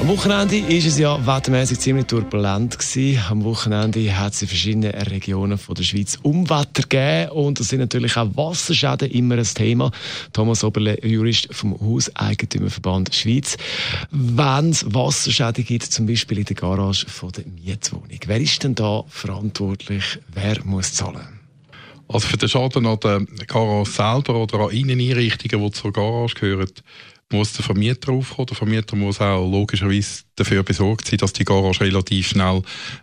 Am Wochenende ist es ja wettermäßig ziemlich turbulent gewesen. Am Wochenende hat es in verschiedenen Regionen von der Schweiz Umwetter gegeben und es sind natürlich auch Wasserschäden immer ein Thema. Thomas Oberle, Jurist vom Hauseigentümerverband Schweiz. Wenn es Wasserschäden gibt, zum Beispiel in der Garage von der Mietwohnung, wer ist denn da verantwortlich? Wer muss zahlen? Also für den Schaden an der Garage selber oder an Inneneinrichtungen, die zur Garage gehören, muss der Vermieter aufkommen. Der Vermieter muss auch logischerweise dafür besorgt sein, dass die Garage relativ schnell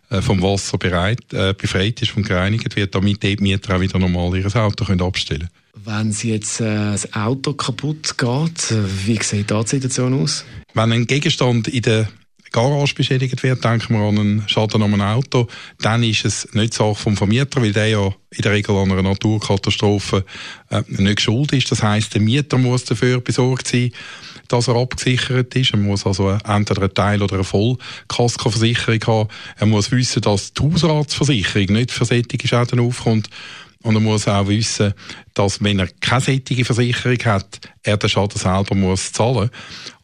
äh, vom Wasser bereit, äh, befreit ist und gereinigt wird, damit die Mieter auch wieder normal ihr Auto können abstellen können. Wenn jetzt äh, das Auto kaputt geht, wie sieht da die Situation aus? Wenn ein Gegenstand in der Garage beschädigt wird, denken wir an einen Schaden an einem Auto, dann ist es nicht Sache vom Vermieter, weil der ja in der Regel an einer Naturkatastrophe äh, nicht schuld ist. Das heißt, der Mieter muss dafür besorgt sein, dass er abgesichert ist. Er muss also entweder einen Teil oder eine Vollkaskoversicherung haben. Er muss wissen, dass die Hausratsversicherung nicht für solche Schäden aufkommt. Und er muss auch wissen, dass wenn er keine solche Versicherung hat, er den Schaden selber muss zahlen.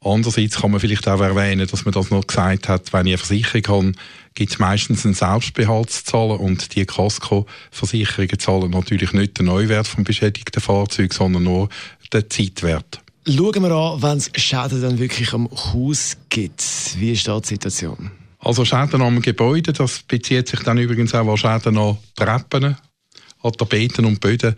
Andererseits kann man vielleicht auch erwähnen, dass man das noch gesagt hat, wenn ich eine Versicherung habe, gibt es meistens einen Selbstbehalt zu zahlen und die Casco-Versicherungen zahlen natürlich nicht den Neuwert vom beschädigten Fahrzeug, sondern nur den Zeitwert. Schauen wir an, wenn es Schäden dann wirklich am Haus gibt. Wie ist da die Situation? Also Schäden am Gebäude, das bezieht sich dann übrigens auch an Schäden an Treppen, an Tapeten und Böden,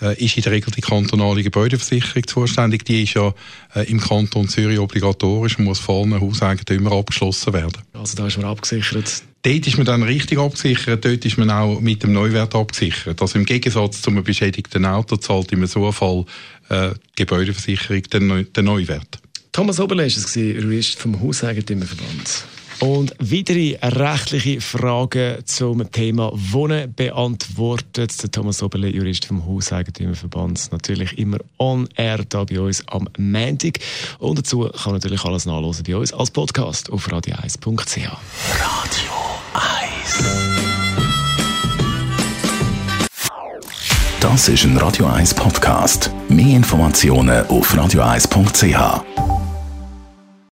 äh, ist in der Regel die kantonale Gebäudeversicherung zuständig. Die ist ja äh, im Kanton Zürich obligatorisch und muss von allen Hauseigentümern abgeschlossen werden. Also da ist man abgesichert? Dort ist man dann richtig abgesichert, dort ist man auch mit dem Neuwert abgesichert. Also im Gegensatz zu einem beschädigten Auto zahlt in so einem Fall äh, die Gebäudeversicherung den, Neu den Neuwert. Thomas Oberle war es, Jurist vom Hauseigentümerverband. Und weitere rechtliche Fragen zum Thema Wohnen beantwortet der Thomas Oberle, Jurist vom Hauseigentümerverband. Natürlich immer on air da bei uns am Montag. Und dazu kann natürlich alles nachlesen bei uns als Podcast auf radio1.ch. Radio 1 Das ist ein Radio 1 Podcast. Mehr Informationen auf radio1.ch.